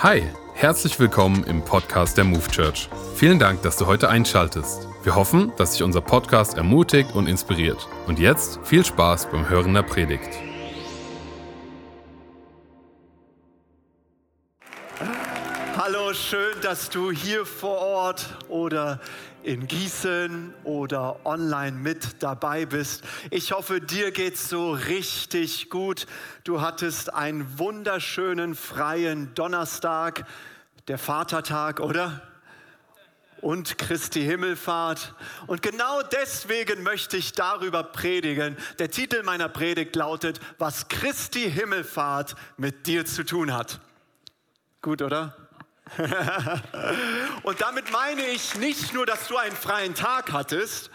Hi, herzlich willkommen im Podcast der Move Church. Vielen Dank, dass du heute einschaltest. Wir hoffen, dass dich unser Podcast ermutigt und inspiriert. Und jetzt viel Spaß beim Hören der Predigt. Hallo, schön, dass du hier vor Ort oder in Gießen oder online mit dabei bist. Ich hoffe, dir geht's so richtig gut. Du hattest einen wunderschönen freien Donnerstag, der Vatertag, oder? und Christi Himmelfahrt. Und genau deswegen möchte ich darüber predigen. Der Titel meiner Predigt lautet, was Christi Himmelfahrt mit dir zu tun hat. Gut, oder? und damit meine ich nicht nur, dass du einen freien Tag hattest,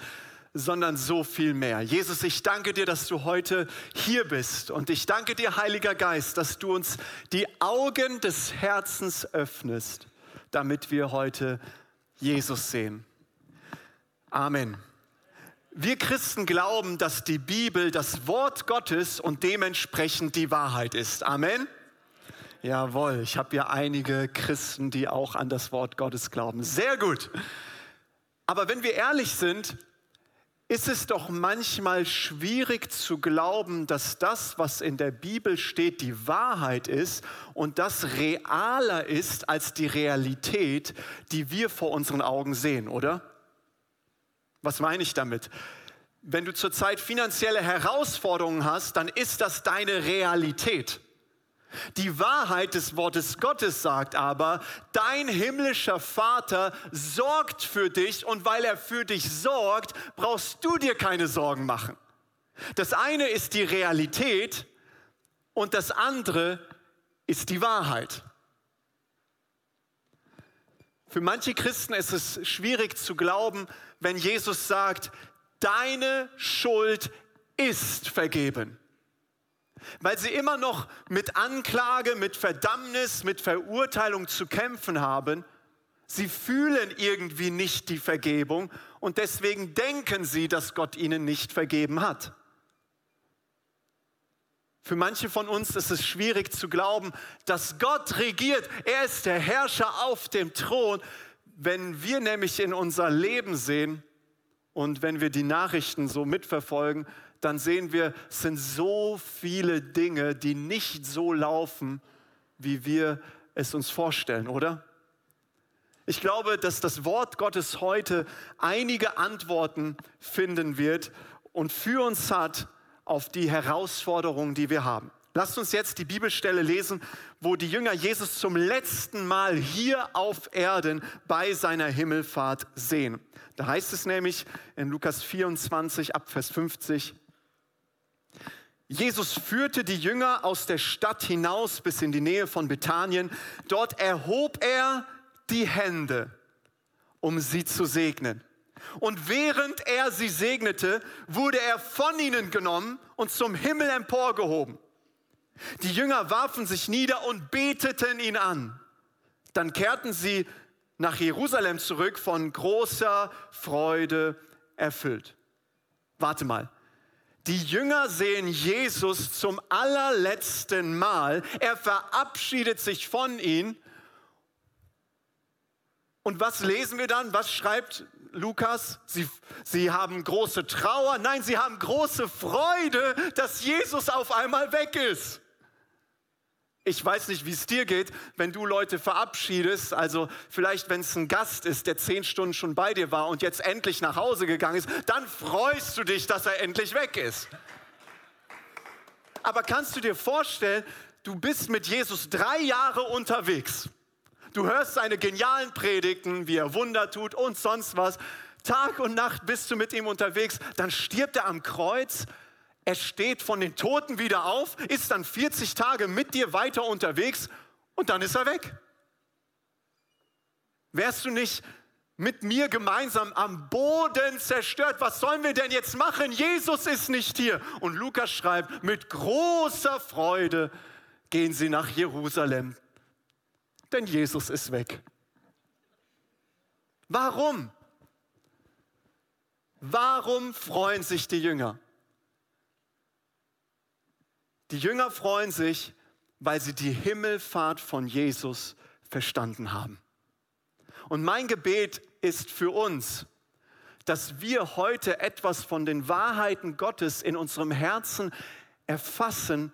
sondern so viel mehr. Jesus, ich danke dir, dass du heute hier bist. Und ich danke dir, Heiliger Geist, dass du uns die Augen des Herzens öffnest, damit wir heute Jesus sehen. Amen. Wir Christen glauben, dass die Bibel das Wort Gottes und dementsprechend die Wahrheit ist. Amen. Jawohl, ich habe ja einige Christen, die auch an das Wort Gottes glauben. Sehr gut. Aber wenn wir ehrlich sind, ist es doch manchmal schwierig zu glauben, dass das, was in der Bibel steht, die Wahrheit ist und das realer ist als die Realität, die wir vor unseren Augen sehen, oder? Was meine ich damit? Wenn du zurzeit finanzielle Herausforderungen hast, dann ist das deine Realität. Die Wahrheit des Wortes Gottes sagt aber, dein himmlischer Vater sorgt für dich und weil er für dich sorgt, brauchst du dir keine Sorgen machen. Das eine ist die Realität und das andere ist die Wahrheit. Für manche Christen ist es schwierig zu glauben, wenn Jesus sagt, deine Schuld ist vergeben weil sie immer noch mit Anklage, mit Verdammnis, mit Verurteilung zu kämpfen haben. Sie fühlen irgendwie nicht die Vergebung und deswegen denken sie, dass Gott ihnen nicht vergeben hat. Für manche von uns ist es schwierig zu glauben, dass Gott regiert. Er ist der Herrscher auf dem Thron. Wenn wir nämlich in unser Leben sehen und wenn wir die Nachrichten so mitverfolgen, dann sehen wir, es sind so viele Dinge, die nicht so laufen, wie wir es uns vorstellen, oder? Ich glaube, dass das Wort Gottes heute einige Antworten finden wird und für uns hat auf die Herausforderungen, die wir haben. Lasst uns jetzt die Bibelstelle lesen, wo die Jünger Jesus zum letzten Mal hier auf Erden bei seiner Himmelfahrt sehen. Da heißt es nämlich in Lukas 24 ab Vers 50, Jesus führte die Jünger aus der Stadt hinaus bis in die Nähe von Bethanien. Dort erhob er die Hände, um sie zu segnen. Und während er sie segnete, wurde er von ihnen genommen und zum Himmel emporgehoben. Die Jünger warfen sich nieder und beteten ihn an. Dann kehrten sie nach Jerusalem zurück, von großer Freude erfüllt. Warte mal, die Jünger sehen Jesus zum allerletzten Mal. Er verabschiedet sich von ihnen. Und was lesen wir dann? Was schreibt Lukas? Sie, sie haben große Trauer. Nein, sie haben große Freude, dass Jesus auf einmal weg ist. Ich weiß nicht, wie es dir geht, wenn du Leute verabschiedest. Also vielleicht, wenn es ein Gast ist, der zehn Stunden schon bei dir war und jetzt endlich nach Hause gegangen ist, dann freust du dich, dass er endlich weg ist. Aber kannst du dir vorstellen, du bist mit Jesus drei Jahre unterwegs. Du hörst seine genialen Predigten, wie er Wunder tut und sonst was. Tag und Nacht bist du mit ihm unterwegs. Dann stirbt er am Kreuz er steht von den Toten wieder auf, ist dann 40 Tage mit dir weiter unterwegs und dann ist er weg. Wärst du nicht mit mir gemeinsam am Boden zerstört? Was sollen wir denn jetzt machen? Jesus ist nicht hier. Und Lukas schreibt, mit großer Freude gehen sie nach Jerusalem, denn Jesus ist weg. Warum? Warum freuen sich die Jünger? Die Jünger freuen sich, weil sie die Himmelfahrt von Jesus verstanden haben. Und mein Gebet ist für uns, dass wir heute etwas von den Wahrheiten Gottes in unserem Herzen erfassen,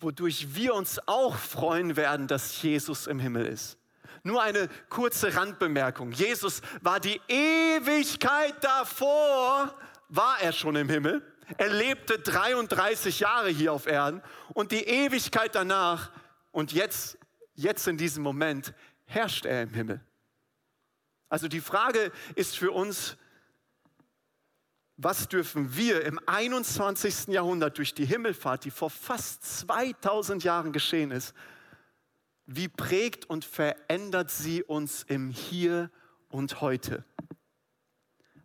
wodurch wir uns auch freuen werden, dass Jesus im Himmel ist. Nur eine kurze Randbemerkung. Jesus war die Ewigkeit davor, war er schon im Himmel. Er lebte 33 Jahre hier auf Erden und die Ewigkeit danach und jetzt, jetzt in diesem Moment herrscht er im Himmel. Also die Frage ist für uns, was dürfen wir im 21. Jahrhundert durch die Himmelfahrt, die vor fast 2000 Jahren geschehen ist, wie prägt und verändert sie uns im Hier und heute?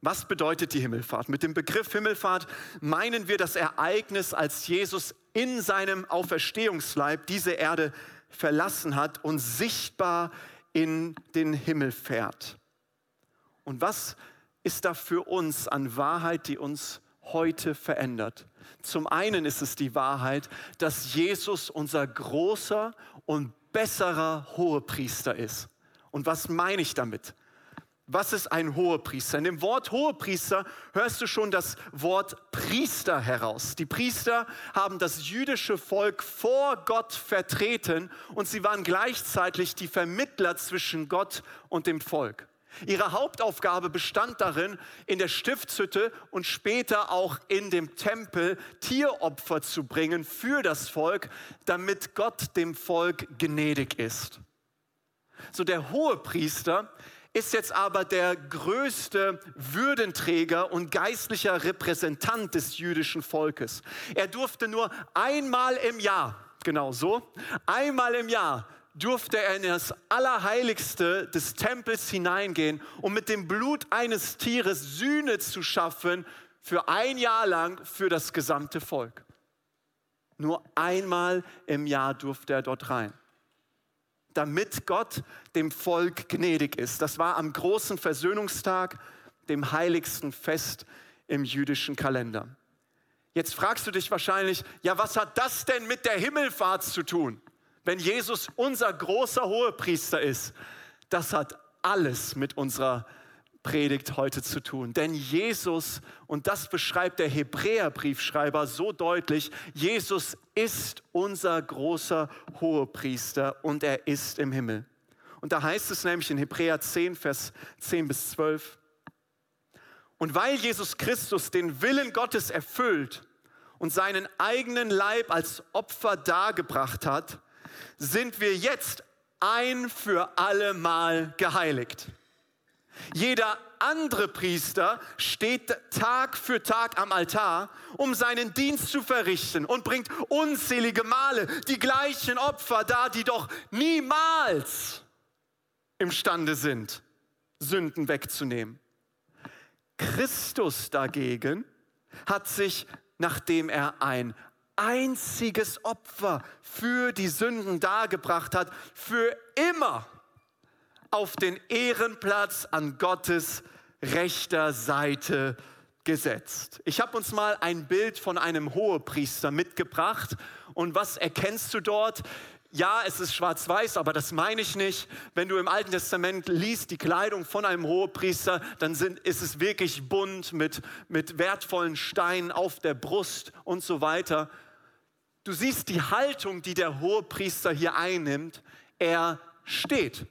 Was bedeutet die Himmelfahrt? Mit dem Begriff Himmelfahrt meinen wir das Ereignis, als Jesus in seinem Auferstehungsleib diese Erde verlassen hat und sichtbar in den Himmel fährt. Und was ist da für uns an Wahrheit, die uns heute verändert? Zum einen ist es die Wahrheit, dass Jesus unser großer und besserer Hohepriester ist. Und was meine ich damit? Was ist ein Hohepriester? In dem Wort Hohepriester hörst du schon das Wort Priester heraus. Die Priester haben das jüdische Volk vor Gott vertreten und sie waren gleichzeitig die Vermittler zwischen Gott und dem Volk. Ihre Hauptaufgabe bestand darin, in der Stiftshütte und später auch in dem Tempel Tieropfer zu bringen für das Volk, damit Gott dem Volk gnädig ist. So der Hohepriester ist jetzt aber der größte Würdenträger und geistlicher Repräsentant des jüdischen Volkes. Er durfte nur einmal im Jahr, genau so, einmal im Jahr durfte er in das Allerheiligste des Tempels hineingehen, um mit dem Blut eines Tieres Sühne zu schaffen für ein Jahr lang für das gesamte Volk. Nur einmal im Jahr durfte er dort rein damit Gott dem Volk gnädig ist. Das war am großen Versöhnungstag, dem heiligsten Fest im jüdischen Kalender. Jetzt fragst du dich wahrscheinlich, ja, was hat das denn mit der Himmelfahrt zu tun, wenn Jesus unser großer Hohepriester ist? Das hat alles mit unserer Predigt heute zu tun. Denn Jesus, und das beschreibt der Hebräerbriefschreiber so deutlich, Jesus ist unser großer Hohepriester und er ist im Himmel. Und da heißt es nämlich in Hebräer 10, Vers 10 bis 12, und weil Jesus Christus den Willen Gottes erfüllt und seinen eigenen Leib als Opfer dargebracht hat, sind wir jetzt ein für alle Mal geheiligt. Jeder andere Priester steht Tag für Tag am Altar, um seinen Dienst zu verrichten und bringt unzählige Male die gleichen Opfer dar, die doch niemals imstande sind, Sünden wegzunehmen. Christus dagegen hat sich, nachdem er ein einziges Opfer für die Sünden dargebracht hat, für immer auf den Ehrenplatz an Gottes rechter Seite gesetzt. Ich habe uns mal ein Bild von einem Hohepriester mitgebracht. Und was erkennst du dort? Ja, es ist schwarz-weiß, aber das meine ich nicht. Wenn du im Alten Testament liest die Kleidung von einem Hohepriester, dann sind, ist es wirklich bunt mit, mit wertvollen Steinen auf der Brust und so weiter. Du siehst die Haltung, die der Hohepriester hier einnimmt. Er steht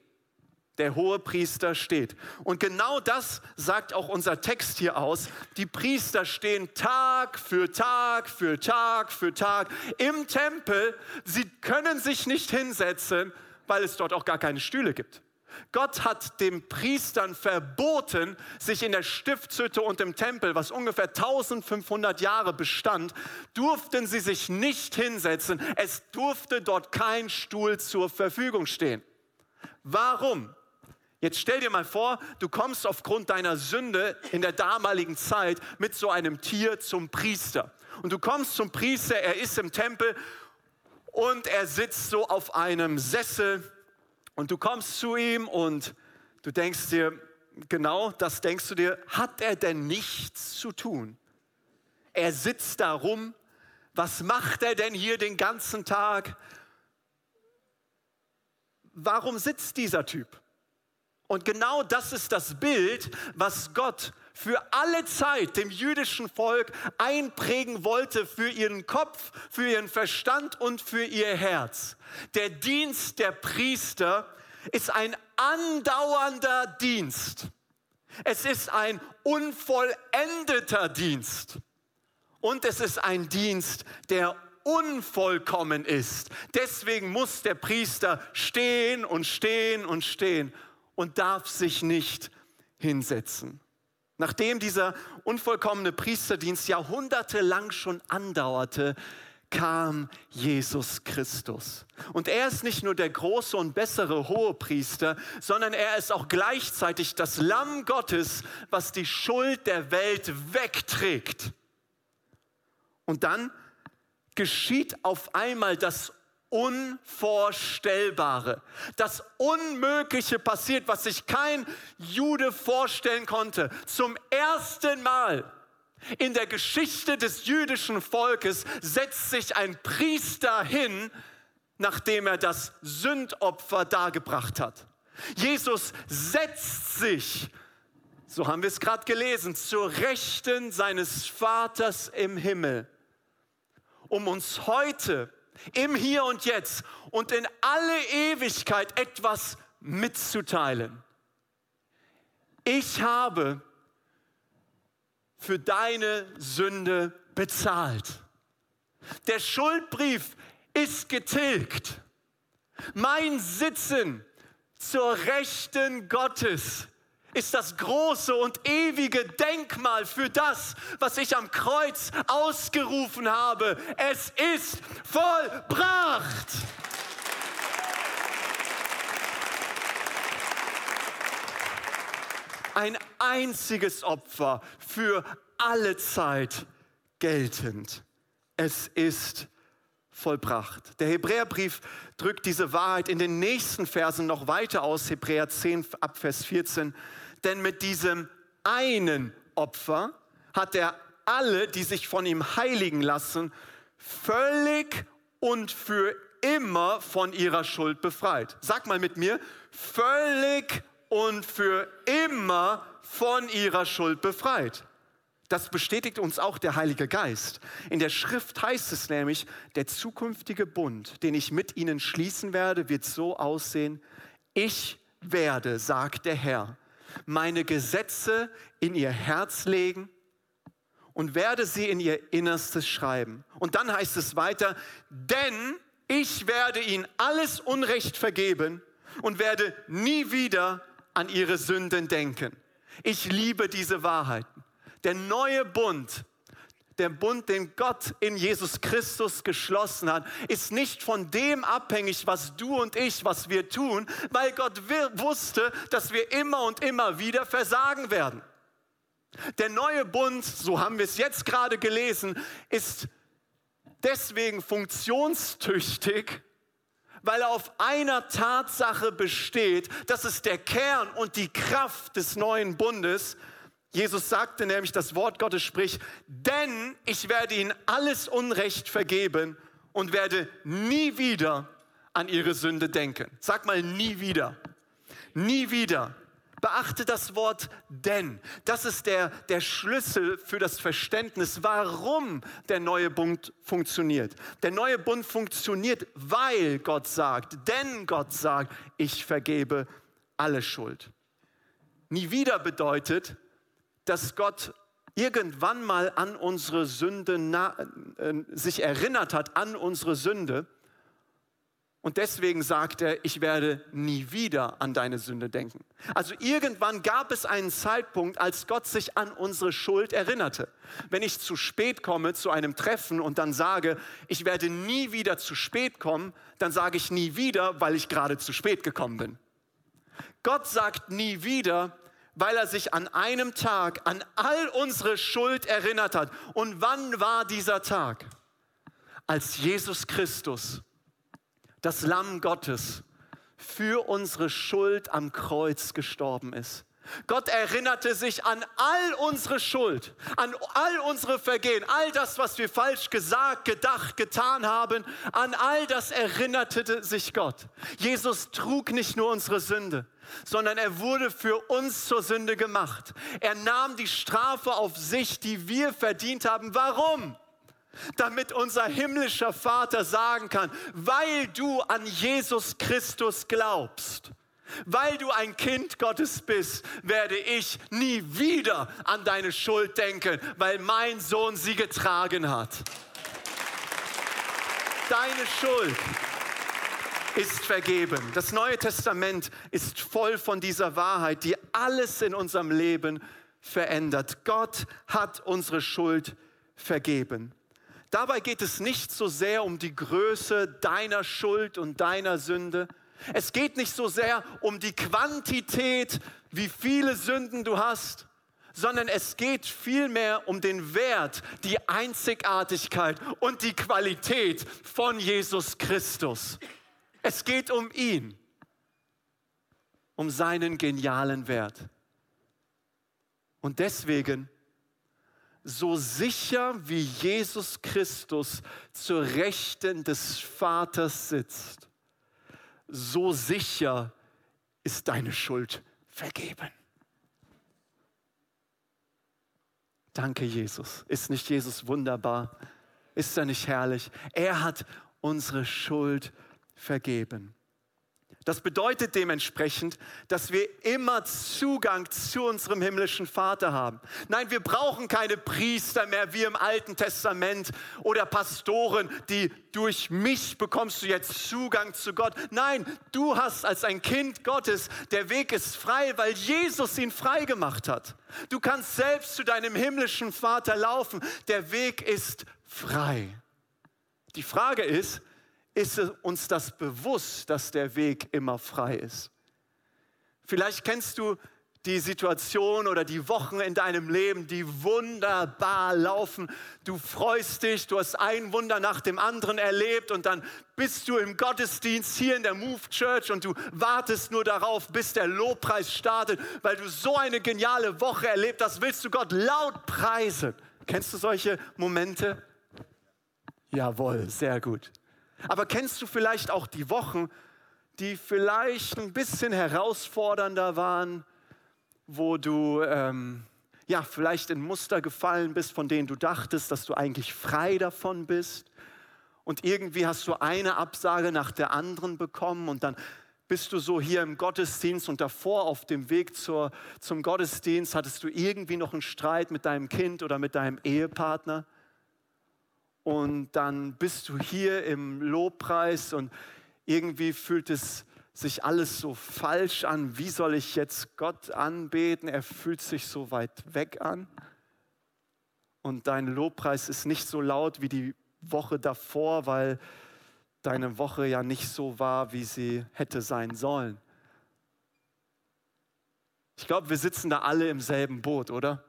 der hohe Priester steht. Und genau das sagt auch unser Text hier aus. Die Priester stehen Tag für Tag für Tag für Tag im Tempel. Sie können sich nicht hinsetzen, weil es dort auch gar keine Stühle gibt. Gott hat den Priestern verboten, sich in der Stiftshütte und im Tempel, was ungefähr 1500 Jahre bestand, durften sie sich nicht hinsetzen. Es durfte dort kein Stuhl zur Verfügung stehen. Warum? Jetzt stell dir mal vor, du kommst aufgrund deiner Sünde in der damaligen Zeit mit so einem Tier zum Priester. Und du kommst zum Priester, er ist im Tempel und er sitzt so auf einem Sessel und du kommst zu ihm und du denkst dir, genau das denkst du dir, hat er denn nichts zu tun? Er sitzt da rum, was macht er denn hier den ganzen Tag? warum sitzt dieser Typ? Und genau das ist das Bild, was Gott für alle Zeit dem jüdischen Volk einprägen wollte, für ihren Kopf, für ihren Verstand und für ihr Herz. Der Dienst der Priester ist ein andauernder Dienst. Es ist ein unvollendeter Dienst. Und es ist ein Dienst, der unvollkommen ist. Deswegen muss der Priester stehen und stehen und stehen und darf sich nicht hinsetzen. Nachdem dieser unvollkommene Priesterdienst jahrhundertelang schon andauerte, kam Jesus Christus. Und er ist nicht nur der große und bessere Hohepriester, sondern er ist auch gleichzeitig das Lamm Gottes, was die Schuld der Welt wegträgt. Und dann geschieht auf einmal das Unvorstellbare. Das Unmögliche passiert, was sich kein Jude vorstellen konnte. Zum ersten Mal in der Geschichte des jüdischen Volkes setzt sich ein Priester hin, nachdem er das Sündopfer dargebracht hat. Jesus setzt sich, so haben wir es gerade gelesen, zur Rechten seines Vaters im Himmel, um uns heute im Hier und Jetzt und in alle Ewigkeit etwas mitzuteilen. Ich habe für deine Sünde bezahlt. Der Schuldbrief ist getilgt. Mein Sitzen zur Rechten Gottes ist das große und ewige Denkmal für das, was ich am Kreuz ausgerufen habe. Es ist vollbracht. Ein einziges Opfer für alle Zeit geltend. Es ist vollbracht. Der Hebräerbrief drückt diese Wahrheit in den nächsten Versen noch weiter aus, Hebräer 10 ab Vers 14. Denn mit diesem einen Opfer hat er alle, die sich von ihm heiligen lassen, völlig und für immer von ihrer Schuld befreit. Sag mal mit mir, völlig und für immer von ihrer Schuld befreit. Das bestätigt uns auch der Heilige Geist. In der Schrift heißt es nämlich, der zukünftige Bund, den ich mit ihnen schließen werde, wird so aussehen, ich werde, sagt der Herr, meine Gesetze in ihr Herz legen und werde sie in ihr Innerstes schreiben. Und dann heißt es weiter, denn ich werde ihnen alles Unrecht vergeben und werde nie wieder an ihre Sünden denken. Ich liebe diese Wahrheiten. Der neue Bund der Bund, den Gott in Jesus Christus geschlossen hat, ist nicht von dem abhängig, was du und ich, was wir tun, weil Gott wusste, dass wir immer und immer wieder versagen werden. Der neue Bund, so haben wir es jetzt gerade gelesen, ist deswegen funktionstüchtig, weil er auf einer Tatsache besteht, das ist der Kern und die Kraft des neuen Bundes, Jesus sagte nämlich, das Wort Gottes spricht, denn ich werde ihnen alles Unrecht vergeben und werde nie wieder an ihre Sünde denken. Sag mal nie wieder. Nie wieder. Beachte das Wort denn. Das ist der, der Schlüssel für das Verständnis, warum der neue Bund funktioniert. Der neue Bund funktioniert, weil Gott sagt, denn Gott sagt, ich vergebe alle Schuld. Nie wieder bedeutet, dass Gott irgendwann mal an unsere Sünde äh, sich erinnert hat, an unsere Sünde. Und deswegen sagt er, ich werde nie wieder an deine Sünde denken. Also irgendwann gab es einen Zeitpunkt, als Gott sich an unsere Schuld erinnerte. Wenn ich zu spät komme zu einem Treffen und dann sage, ich werde nie wieder zu spät kommen, dann sage ich nie wieder, weil ich gerade zu spät gekommen bin. Gott sagt nie wieder, weil er sich an einem Tag an all unsere Schuld erinnert hat. Und wann war dieser Tag? Als Jesus Christus, das Lamm Gottes, für unsere Schuld am Kreuz gestorben ist. Gott erinnerte sich an all unsere Schuld, an all unsere Vergehen, all das, was wir falsch gesagt, gedacht, getan haben, an all das erinnerte sich Gott. Jesus trug nicht nur unsere Sünde, sondern er wurde für uns zur Sünde gemacht. Er nahm die Strafe auf sich, die wir verdient haben. Warum? Damit unser himmlischer Vater sagen kann, weil du an Jesus Christus glaubst weil du ein Kind Gottes bist, werde ich nie wieder an deine Schuld denken, weil mein Sohn sie getragen hat. Deine Schuld ist vergeben. Das Neue Testament ist voll von dieser Wahrheit, die alles in unserem Leben verändert. Gott hat unsere Schuld vergeben. Dabei geht es nicht so sehr um die Größe deiner Schuld und deiner Sünde, es geht nicht so sehr um die Quantität, wie viele Sünden du hast, sondern es geht vielmehr um den Wert, die Einzigartigkeit und die Qualität von Jesus Christus. Es geht um ihn, um seinen genialen Wert. Und deswegen, so sicher wie Jesus Christus zur Rechten des Vaters sitzt, so sicher ist deine Schuld vergeben. Danke, Jesus. Ist nicht Jesus wunderbar? Ist er nicht herrlich? Er hat unsere Schuld vergeben. Das bedeutet dementsprechend, dass wir immer Zugang zu unserem himmlischen Vater haben. Nein, wir brauchen keine Priester mehr wie im Alten Testament oder Pastoren, die durch mich bekommst du jetzt Zugang zu Gott. Nein, du hast als ein Kind Gottes, der Weg ist frei, weil Jesus ihn frei gemacht hat. Du kannst selbst zu deinem himmlischen Vater laufen. Der Weg ist frei. Die Frage ist, ist uns das bewusst, dass der Weg immer frei ist. Vielleicht kennst du die Situation oder die Wochen in deinem Leben, die wunderbar laufen. Du freust dich, du hast ein Wunder nach dem anderen erlebt und dann bist du im Gottesdienst hier in der Move Church und du wartest nur darauf, bis der Lobpreis startet, weil du so eine geniale Woche erlebt hast, willst du Gott laut preisen. Kennst du solche Momente? Jawohl, sehr gut. Aber kennst du vielleicht auch die Wochen, die vielleicht ein bisschen herausfordernder waren, wo du ähm, ja vielleicht in Muster gefallen bist, von denen du dachtest, dass du eigentlich frei davon bist? Und irgendwie hast du eine Absage nach der anderen bekommen und dann bist du so hier im Gottesdienst und davor auf dem Weg zur, zum Gottesdienst hattest du irgendwie noch einen Streit mit deinem Kind oder mit deinem Ehepartner und dann bist du hier im Lobpreis und irgendwie fühlt es sich alles so falsch an. Wie soll ich jetzt Gott anbeten? Er fühlt sich so weit weg an. Und dein Lobpreis ist nicht so laut wie die Woche davor, weil deine Woche ja nicht so war, wie sie hätte sein sollen. Ich glaube, wir sitzen da alle im selben Boot, oder?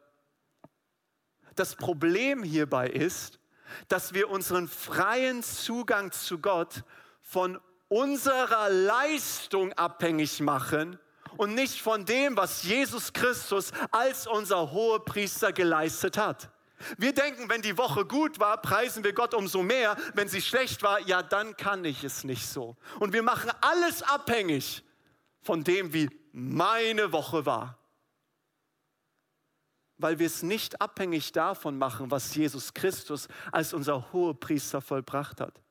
Das Problem hierbei ist, dass wir unseren freien Zugang zu Gott von unserer Leistung abhängig machen und nicht von dem, was Jesus Christus als unser Hohepriester geleistet hat. Wir denken, wenn die Woche gut war, preisen wir Gott umso mehr. Wenn sie schlecht war, ja, dann kann ich es nicht so. Und wir machen alles abhängig von dem, wie meine Woche war weil wir es nicht abhängig davon machen, was Jesus Christus als unser Hohepriester vollbracht hat.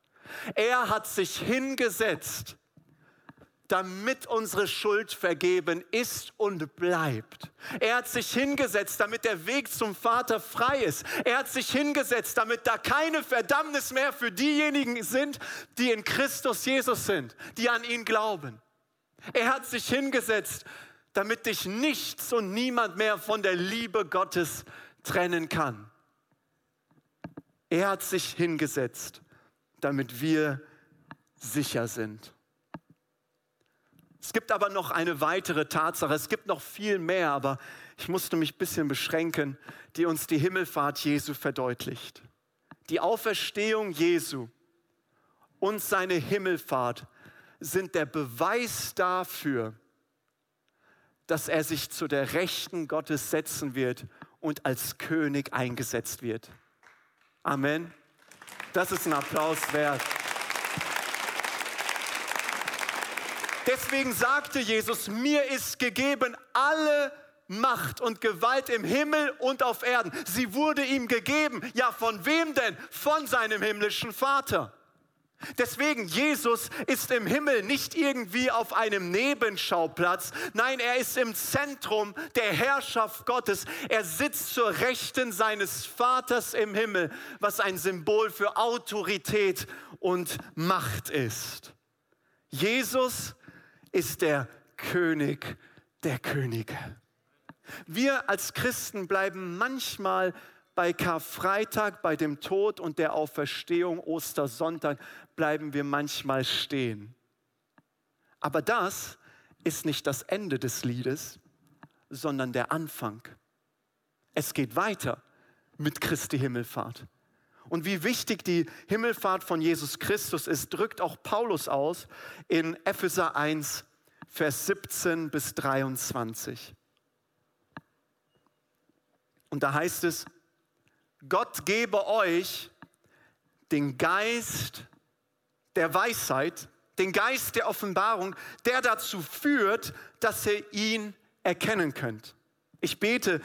Er hat sich hingesetzt, damit unsere Schuld vergeben ist und bleibt. Er hat sich hingesetzt, damit der Weg zum Vater frei ist. Er hat sich hingesetzt, damit da keine Verdammnis mehr für diejenigen sind, die in Christus Jesus sind, die an ihn glauben. Er hat sich hingesetzt, damit dich nichts und niemand mehr von der Liebe Gottes trennen kann. Er hat sich hingesetzt, damit wir sicher sind. Es gibt aber noch eine weitere Tatsache, es gibt noch viel mehr, aber ich musste mich ein bisschen beschränken, die uns die Himmelfahrt Jesu verdeutlicht. Die Auferstehung Jesu und seine Himmelfahrt sind der Beweis dafür, dass er sich zu der Rechten Gottes setzen wird und als König eingesetzt wird. Amen. Das ist ein Applaus wert. Deswegen sagte Jesus, mir ist gegeben alle Macht und Gewalt im Himmel und auf Erden. Sie wurde ihm gegeben. Ja, von wem denn? Von seinem himmlischen Vater. Deswegen, Jesus ist im Himmel nicht irgendwie auf einem Nebenschauplatz. Nein, er ist im Zentrum der Herrschaft Gottes. Er sitzt zur Rechten seines Vaters im Himmel, was ein Symbol für Autorität und Macht ist. Jesus ist der König der Könige. Wir als Christen bleiben manchmal bei Karfreitag, bei dem Tod und der Auferstehung, Ostersonntag, bleiben wir manchmal stehen. Aber das ist nicht das Ende des Liedes, sondern der Anfang. Es geht weiter mit Christi Himmelfahrt. Und wie wichtig die Himmelfahrt von Jesus Christus ist, drückt auch Paulus aus in Epheser 1, Vers 17 bis 23. Und da heißt es, Gott gebe euch den Geist der Weisheit, den Geist der Offenbarung, der dazu führt, dass ihr ihn erkennen könnt. Ich bete,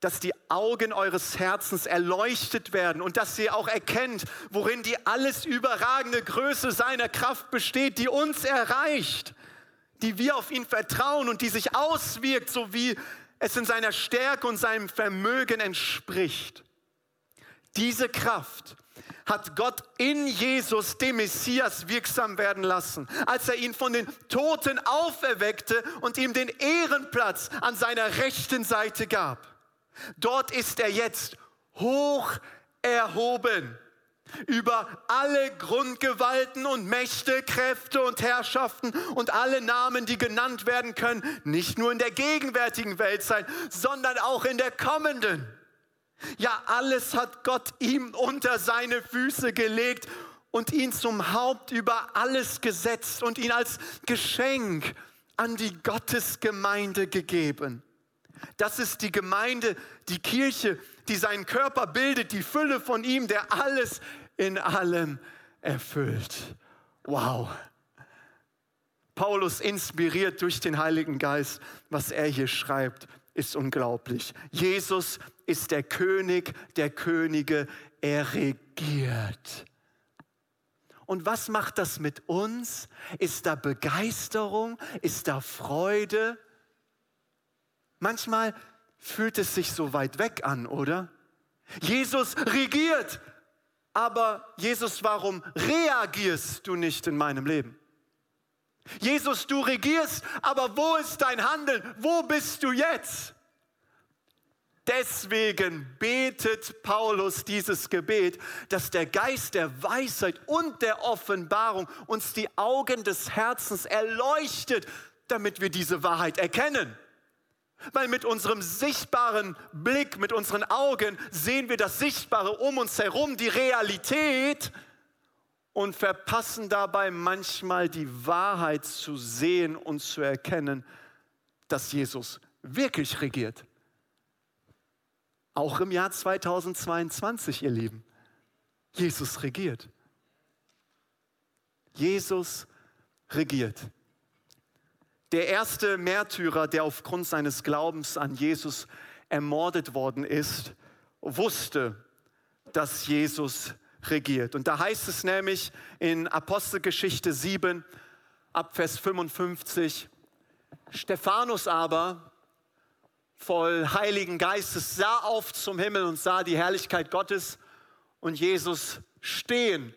dass die Augen eures Herzens erleuchtet werden und dass ihr auch erkennt, worin die alles überragende Größe seiner Kraft besteht, die uns erreicht, die wir auf ihn vertrauen und die sich auswirkt, so wie es in seiner Stärke und seinem Vermögen entspricht. Diese Kraft hat Gott in Jesus, dem Messias, wirksam werden lassen, als er ihn von den Toten auferweckte und ihm den Ehrenplatz an seiner rechten Seite gab. Dort ist er jetzt hoch erhoben über alle Grundgewalten und Mächte, Kräfte und Herrschaften und alle Namen, die genannt werden können, nicht nur in der gegenwärtigen Welt sein, sondern auch in der kommenden. Ja, alles hat Gott ihm unter seine Füße gelegt und ihn zum Haupt über alles gesetzt und ihn als Geschenk an die Gottesgemeinde gegeben. Das ist die Gemeinde, die Kirche, die seinen Körper bildet, die Fülle von ihm, der alles in allem erfüllt. Wow. Paulus inspiriert durch den Heiligen Geist, was er hier schreibt, ist unglaublich. Jesus ist der König der Könige, er regiert. Und was macht das mit uns? Ist da Begeisterung? Ist da Freude? Manchmal fühlt es sich so weit weg an, oder? Jesus regiert, aber Jesus, warum reagierst du nicht in meinem Leben? Jesus, du regierst, aber wo ist dein Handeln? Wo bist du jetzt? Deswegen betet Paulus dieses Gebet, dass der Geist der Weisheit und der Offenbarung uns die Augen des Herzens erleuchtet, damit wir diese Wahrheit erkennen. Weil mit unserem sichtbaren Blick, mit unseren Augen sehen wir das Sichtbare um uns herum, die Realität und verpassen dabei manchmal die Wahrheit zu sehen und zu erkennen, dass Jesus wirklich regiert. Auch im Jahr 2022, ihr Lieben. Jesus regiert. Jesus regiert. Der erste Märtyrer, der aufgrund seines Glaubens an Jesus ermordet worden ist, wusste, dass Jesus regiert. Und da heißt es nämlich in Apostelgeschichte 7 ab Vers 55, Stephanus aber, voll Heiligen Geistes, sah auf zum Himmel und sah die Herrlichkeit Gottes und Jesus stehen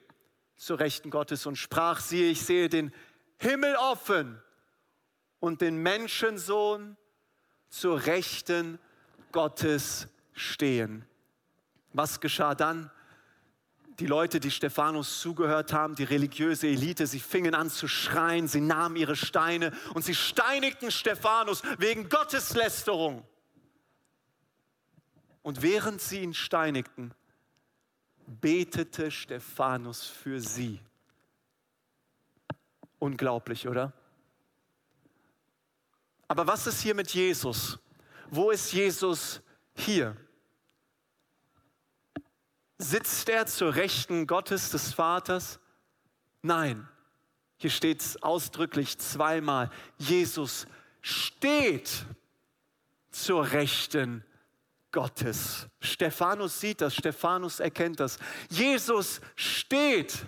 zur Rechten Gottes und sprach, siehe, ich sehe den Himmel offen und den Menschensohn zur Rechten Gottes stehen. Was geschah dann? Die Leute, die Stephanus zugehört haben, die religiöse Elite, sie fingen an zu schreien, sie nahmen ihre Steine und sie steinigten Stephanus wegen Gotteslästerung. Und während sie ihn steinigten, betete Stephanus für sie. Unglaublich, oder? Aber was ist hier mit Jesus? Wo ist Jesus hier? Sitzt er zur Rechten Gottes des Vaters? Nein. Hier steht es ausdrücklich zweimal. Jesus steht zur Rechten Gottes. Stephanus sieht das, Stephanus erkennt das. Jesus steht,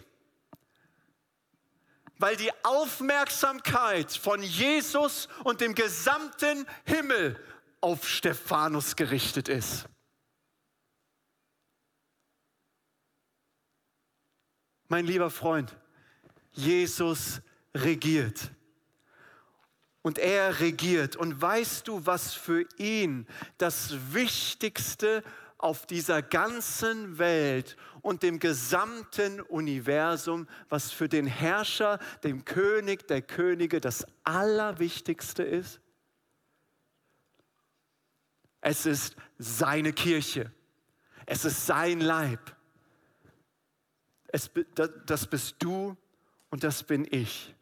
weil die Aufmerksamkeit von Jesus und dem gesamten Himmel auf Stephanus gerichtet ist. Mein lieber Freund, Jesus regiert. Und er regiert. Und weißt du, was für ihn das Wichtigste auf dieser ganzen Welt und dem gesamten Universum, was für den Herrscher, dem König der Könige das Allerwichtigste ist? Es ist seine Kirche. Es ist sein Leib. Es, das bist du und das bin ich.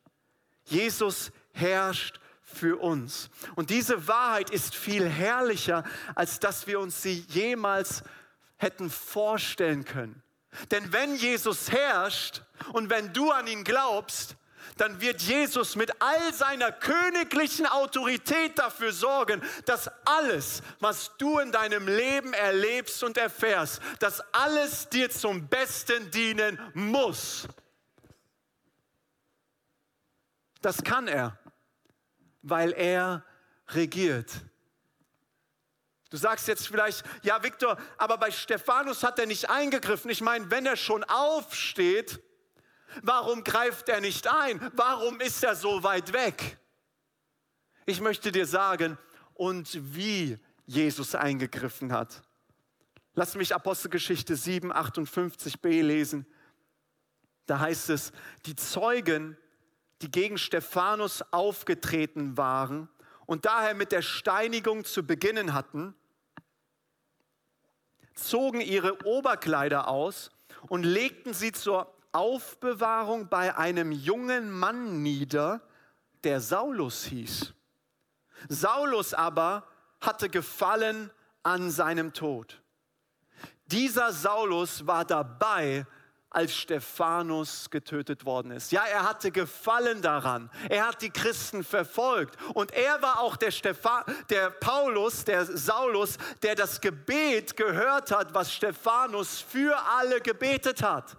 Jesus herrscht für uns. Und diese Wahrheit ist viel herrlicher, als dass wir uns sie jemals hätten vorstellen können. Denn wenn Jesus herrscht und wenn du an ihn glaubst, dann wird Jesus mit all seiner königlichen Autorität dafür sorgen, dass alles, was du in deinem Leben erlebst und erfährst, dass alles dir zum Besten dienen muss. Das kann er, weil er regiert. Du sagst jetzt vielleicht, ja Viktor, aber bei Stephanus hat er nicht eingegriffen. Ich meine, wenn er schon aufsteht, warum greift er nicht ein? Warum ist er so weit weg? Ich möchte dir sagen, und wie Jesus eingegriffen hat. Lass mich Apostelgeschichte 7, 58b lesen. Da heißt es, die Zeugen die gegen Stephanus aufgetreten waren und daher mit der Steinigung zu beginnen hatten, zogen ihre Oberkleider aus und legten sie zur Aufbewahrung bei einem jungen Mann nieder, der Saulus hieß. Saulus aber hatte Gefallen an seinem Tod. Dieser Saulus war dabei, als Stephanus getötet worden ist. Ja, er hatte Gefallen daran. Er hat die Christen verfolgt. Und er war auch der, Stephan, der Paulus, der Saulus, der das Gebet gehört hat, was Stephanus für alle gebetet hat.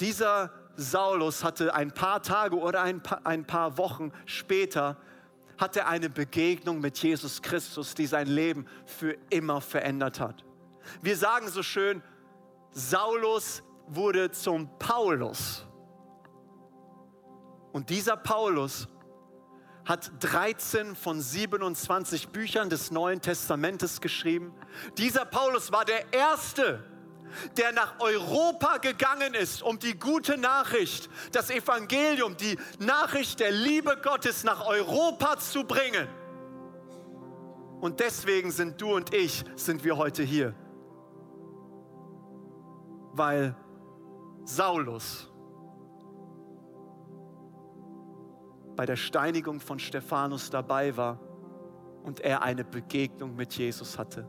Dieser Saulus hatte ein paar Tage oder ein paar, ein paar Wochen später hatte eine Begegnung mit Jesus Christus, die sein Leben für immer verändert hat. Wir sagen so schön, Saulus wurde zum Paulus. Und dieser Paulus hat 13 von 27 Büchern des Neuen Testamentes geschrieben. Dieser Paulus war der Erste, der nach Europa gegangen ist, um die gute Nachricht, das Evangelium, die Nachricht der Liebe Gottes nach Europa zu bringen. Und deswegen sind du und ich, sind wir heute hier weil Saulus bei der Steinigung von Stephanus dabei war und er eine Begegnung mit Jesus hatte.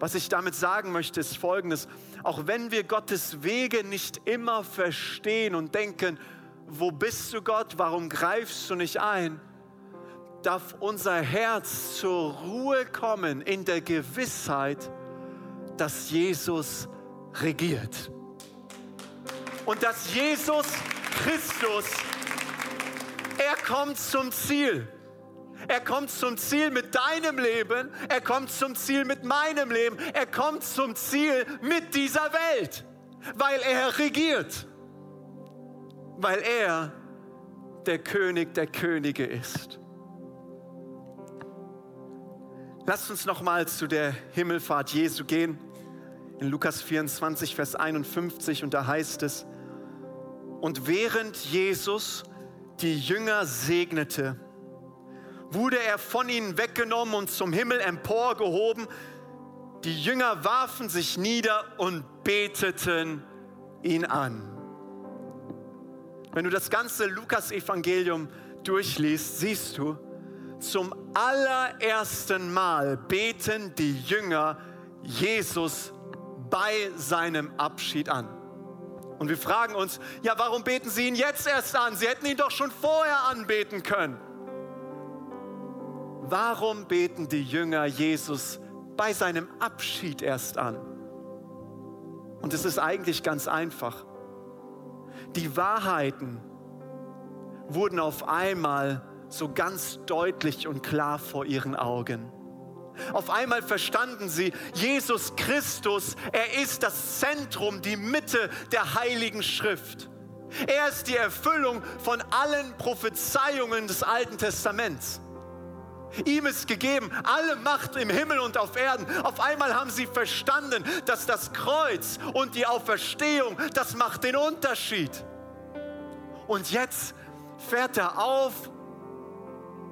Was ich damit sagen möchte, ist Folgendes. Auch wenn wir Gottes Wege nicht immer verstehen und denken, wo bist du Gott, warum greifst du nicht ein, darf unser Herz zur Ruhe kommen in der Gewissheit, dass Jesus regiert. Und dass Jesus Christus, er kommt zum Ziel. Er kommt zum Ziel mit deinem Leben, er kommt zum Ziel mit meinem Leben, er kommt zum Ziel mit dieser Welt, weil er regiert, weil er der König der Könige ist. Lasst uns noch mal zu der Himmelfahrt Jesu gehen. In Lukas 24, Vers 51 und da heißt es, und während Jesus die Jünger segnete, wurde er von ihnen weggenommen und zum Himmel emporgehoben. Die Jünger warfen sich nieder und beteten ihn an. Wenn du das ganze Lukas-Evangelium durchliest, siehst du, zum allerersten Mal beten die Jünger Jesus bei seinem Abschied an. Und wir fragen uns, ja, warum beten sie ihn jetzt erst an? Sie hätten ihn doch schon vorher anbeten können. Warum beten die Jünger Jesus bei seinem Abschied erst an? Und es ist eigentlich ganz einfach. Die Wahrheiten wurden auf einmal so ganz deutlich und klar vor ihren Augen. Auf einmal verstanden sie, Jesus Christus, er ist das Zentrum, die Mitte der heiligen Schrift. Er ist die Erfüllung von allen Prophezeiungen des Alten Testaments. Ihm ist gegeben alle Macht im Himmel und auf Erden. Auf einmal haben sie verstanden, dass das Kreuz und die Auferstehung, das macht den Unterschied. Und jetzt fährt er auf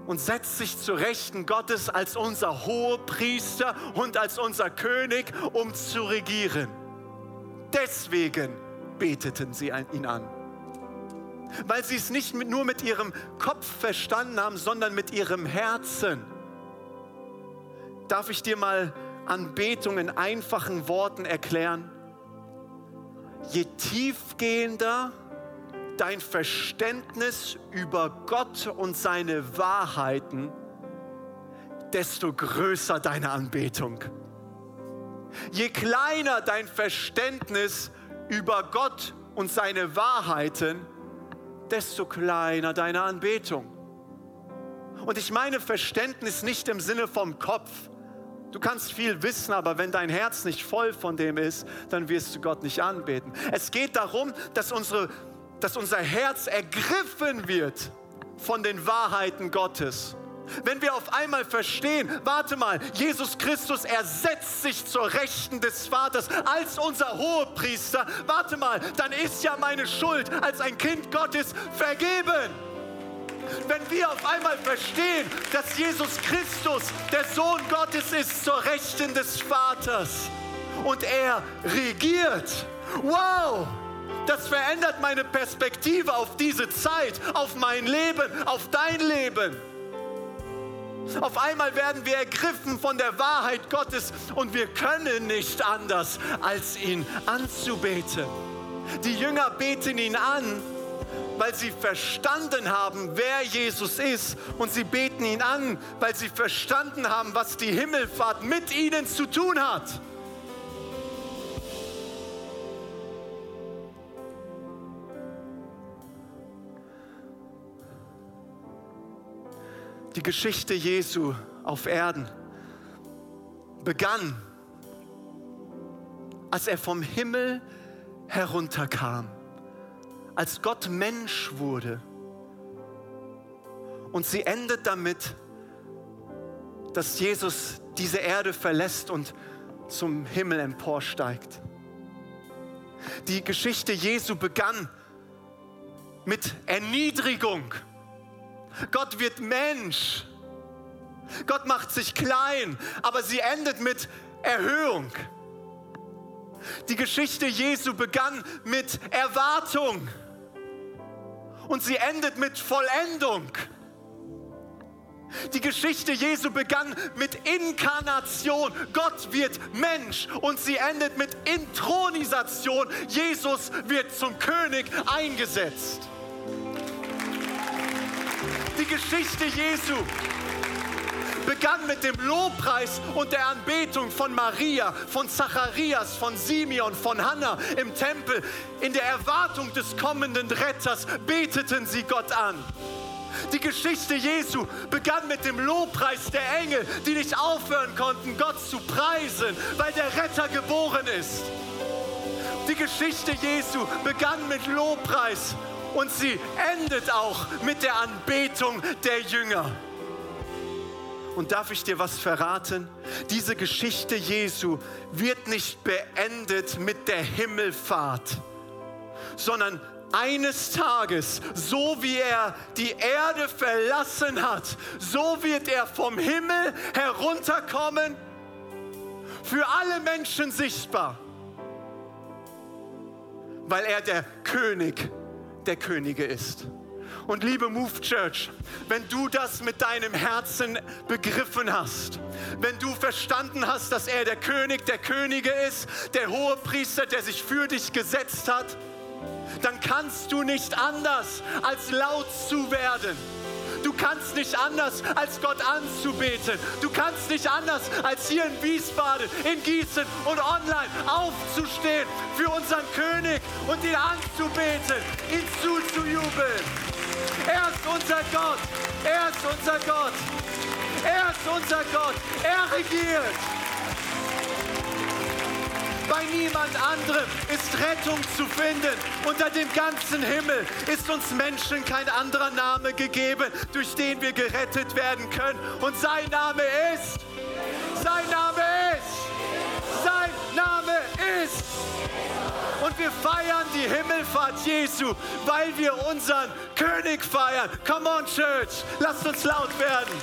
und setzt sich zu Rechten Gottes als unser Hohepriester und als unser König, um zu regieren. Deswegen beteten sie ihn an. Weil sie es nicht nur mit ihrem Kopf verstanden haben, sondern mit ihrem Herzen. Darf ich dir mal Anbetung in einfachen Worten erklären? Je tiefgehender, dein Verständnis über Gott und seine Wahrheiten, desto größer deine Anbetung. Je kleiner dein Verständnis über Gott und seine Wahrheiten, desto kleiner deine Anbetung. Und ich meine Verständnis nicht im Sinne vom Kopf. Du kannst viel wissen, aber wenn dein Herz nicht voll von dem ist, dann wirst du Gott nicht anbeten. Es geht darum, dass unsere dass unser Herz ergriffen wird von den Wahrheiten Gottes. Wenn wir auf einmal verstehen, warte mal, Jesus Christus ersetzt sich zur Rechten des Vaters als unser Hohepriester, warte mal, dann ist ja meine Schuld als ein Kind Gottes vergeben. Wenn wir auf einmal verstehen, dass Jesus Christus der Sohn Gottes ist zur Rechten des Vaters und er regiert, wow! Das verändert meine Perspektive auf diese Zeit, auf mein Leben, auf dein Leben. Auf einmal werden wir ergriffen von der Wahrheit Gottes und wir können nicht anders, als ihn anzubeten. Die Jünger beten ihn an, weil sie verstanden haben, wer Jesus ist. Und sie beten ihn an, weil sie verstanden haben, was die Himmelfahrt mit ihnen zu tun hat. Die Geschichte Jesu auf Erden begann, als er vom Himmel herunterkam, als Gott Mensch wurde. Und sie endet damit, dass Jesus diese Erde verlässt und zum Himmel emporsteigt. Die Geschichte Jesu begann mit Erniedrigung Gott wird Mensch. Gott macht sich klein, aber sie endet mit Erhöhung. Die Geschichte Jesu begann mit Erwartung und sie endet mit Vollendung. Die Geschichte Jesu begann mit Inkarnation. Gott wird Mensch und sie endet mit Intronisation. Jesus wird zum König eingesetzt die Geschichte Jesu begann mit dem Lobpreis und der Anbetung von Maria, von Zacharias, von Simeon, von Hannah im Tempel. In der Erwartung des kommenden Retters beteten sie Gott an. Die Geschichte Jesu begann mit dem Lobpreis der Engel, die nicht aufhören konnten, Gott zu preisen, weil der Retter geboren ist. Die Geschichte Jesu begann mit Lobpreis und sie endet auch mit der Anbetung der Jünger. Und darf ich dir was verraten? Diese Geschichte Jesu wird nicht beendet mit der Himmelfahrt, sondern eines Tages, so wie er die Erde verlassen hat, so wird er vom Himmel herunterkommen, für alle Menschen sichtbar, weil er der König der Könige ist. Und liebe Move Church, wenn du das mit deinem Herzen begriffen hast, wenn du verstanden hast, dass er der König der Könige ist, der hohe Priester, der sich für dich gesetzt hat, dann kannst du nicht anders, als laut zu werden. Du kannst nicht anders, als Gott anzubeten. Du kannst nicht anders, als hier in Wiesbaden, in Gießen und online aufzustehen für unseren König und ihn anzubeten, ihn zuzujubeln. Er ist unser Gott. Er ist unser Gott. Er ist unser Gott. Er regiert. Bei niemand anderem ist Rettung zu finden. Unter dem ganzen Himmel ist uns Menschen kein anderer Name gegeben, durch den wir gerettet werden können. Und sein Name ist, sein Name ist, sein Name ist. Und wir feiern die Himmelfahrt Jesu, weil wir unseren König feiern. Come on, Church, lasst uns laut werden.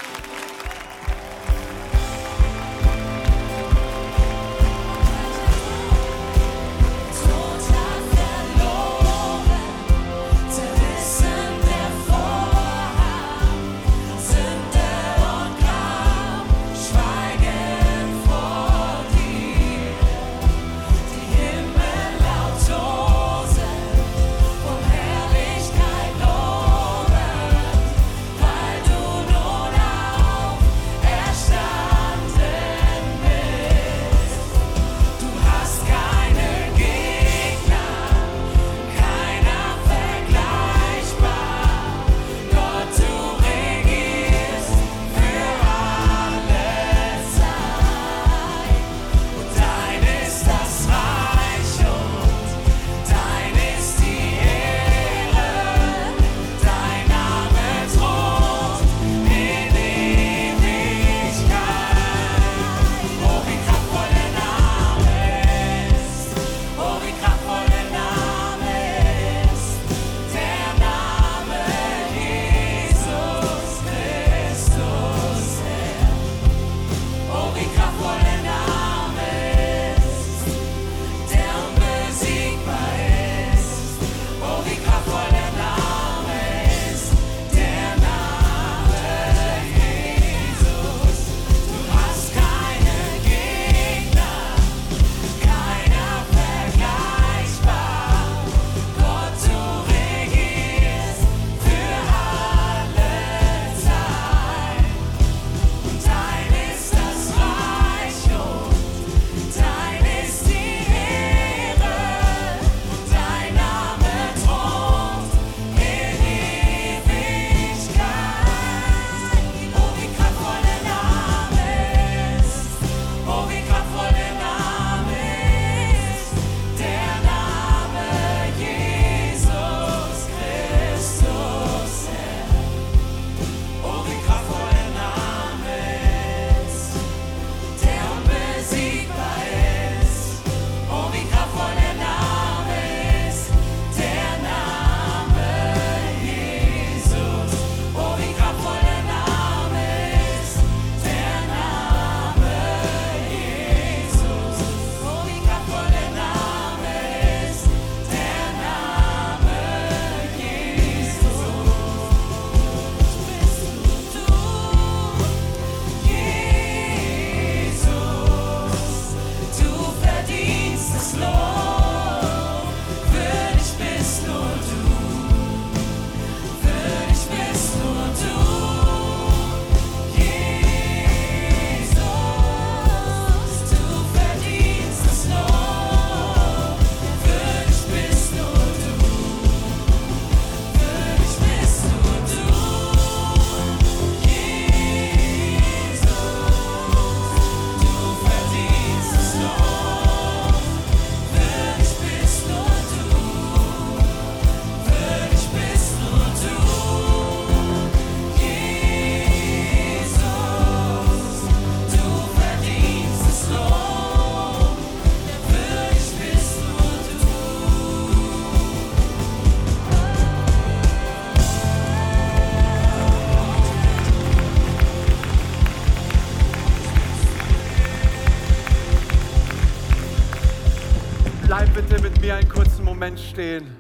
Moment stehen.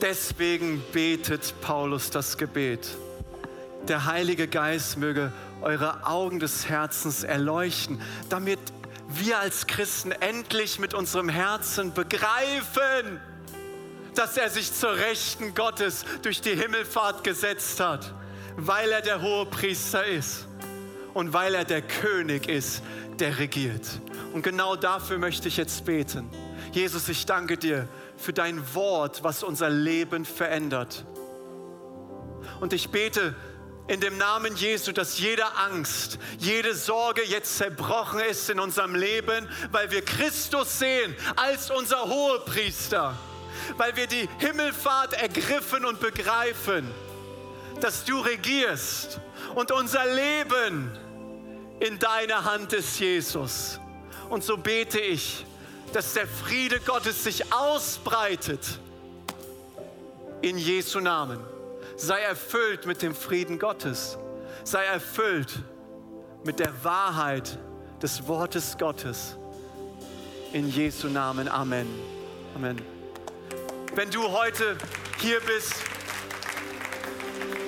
Deswegen betet Paulus das Gebet. Der Heilige Geist möge eure Augen des Herzens erleuchten, damit wir als Christen endlich mit unserem Herzen begreifen, dass er sich zur Rechten Gottes durch die Himmelfahrt gesetzt hat, weil er der hohe Priester ist und weil er der König ist, der regiert. Und genau dafür möchte ich jetzt beten. Jesus, ich danke dir für dein Wort, was unser Leben verändert. Und ich bete in dem Namen Jesu, dass jede Angst, jede Sorge jetzt zerbrochen ist in unserem Leben, weil wir Christus sehen als unser Hohepriester, weil wir die Himmelfahrt ergriffen und begreifen, dass du regierst und unser Leben in deiner Hand ist, Jesus. Und so bete ich, dass der Friede Gottes sich ausbreitet in Jesu Namen. Sei erfüllt mit dem Frieden Gottes. Sei erfüllt mit der Wahrheit des Wortes Gottes. In Jesu Namen. Amen. Amen. Wenn du heute hier bist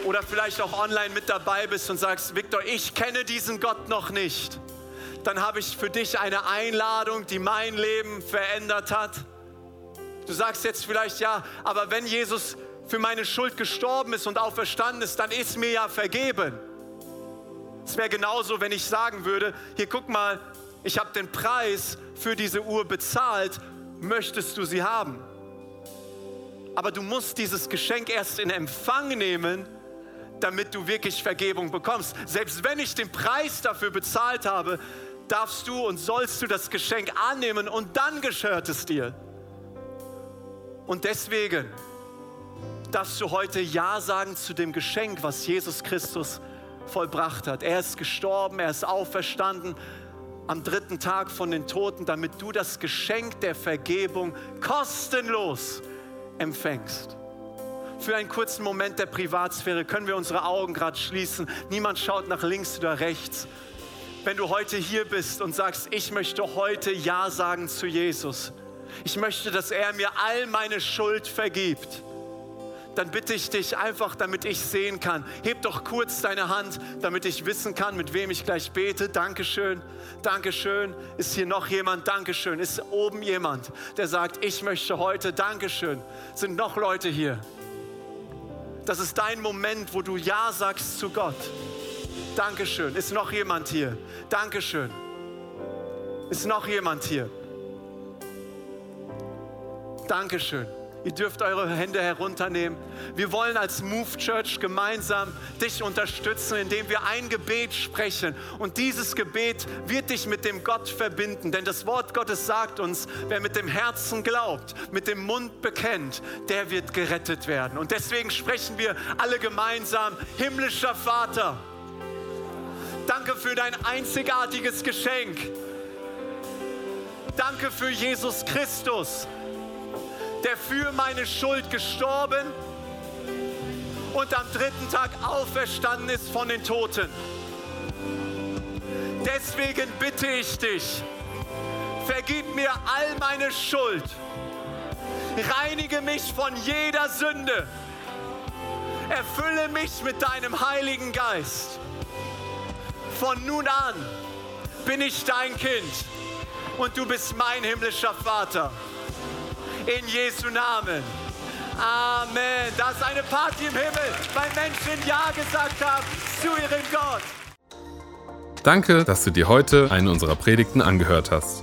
oder vielleicht auch online mit dabei bist und sagst, Viktor, ich kenne diesen Gott noch nicht, dann habe ich für dich eine Einladung, die mein Leben verändert hat. Du sagst jetzt vielleicht, ja, aber wenn Jesus für meine Schuld gestorben ist und auferstanden ist, dann ist mir ja vergeben. Es wäre genauso, wenn ich sagen würde, hier guck mal, ich habe den Preis für diese Uhr bezahlt, möchtest du sie haben? Aber du musst dieses Geschenk erst in Empfang nehmen, damit du wirklich Vergebung bekommst. Selbst wenn ich den Preis dafür bezahlt habe, darfst du und sollst du das Geschenk annehmen und dann gehört es dir. Und deswegen darfst du heute Ja sagen zu dem Geschenk, was Jesus Christus vollbracht hat. Er ist gestorben, er ist auferstanden am dritten Tag von den Toten, damit du das Geschenk der Vergebung kostenlos empfängst. Für einen kurzen Moment der Privatsphäre können wir unsere Augen gerade schließen. Niemand schaut nach links oder rechts. Wenn du heute hier bist und sagst, ich möchte heute Ja sagen zu Jesus, ich möchte, dass er mir all meine Schuld vergibt dann bitte ich dich einfach, damit ich sehen kann. Heb doch kurz deine Hand, damit ich wissen kann, mit wem ich gleich bete. Dankeschön, Dankeschön. Ist hier noch jemand? Dankeschön. Ist oben jemand, der sagt, ich möchte heute, Dankeschön. Sind noch Leute hier? Das ist dein Moment, wo du Ja sagst zu Gott. Dankeschön. Ist noch jemand hier? Dankeschön. Ist noch jemand hier? Dankeschön. Ihr dürft eure Hände herunternehmen. Wir wollen als Move Church gemeinsam dich unterstützen, indem wir ein Gebet sprechen. Und dieses Gebet wird dich mit dem Gott verbinden. Denn das Wort Gottes sagt uns, wer mit dem Herzen glaubt, mit dem Mund bekennt, der wird gerettet werden. Und deswegen sprechen wir alle gemeinsam, himmlischer Vater, danke für dein einzigartiges Geschenk. Danke für Jesus Christus der für meine Schuld gestorben und am dritten Tag auferstanden ist von den Toten. Deswegen bitte ich dich, vergib mir all meine Schuld, reinige mich von jeder Sünde, erfülle mich mit deinem Heiligen Geist. Von nun an bin ich dein Kind und du bist mein himmlischer Vater in Jesu Namen. Amen. Das ist eine Party im Himmel, weil Menschen Ja gesagt haben zu ihrem Gott. Danke, dass du dir heute eine unserer Predigten angehört hast.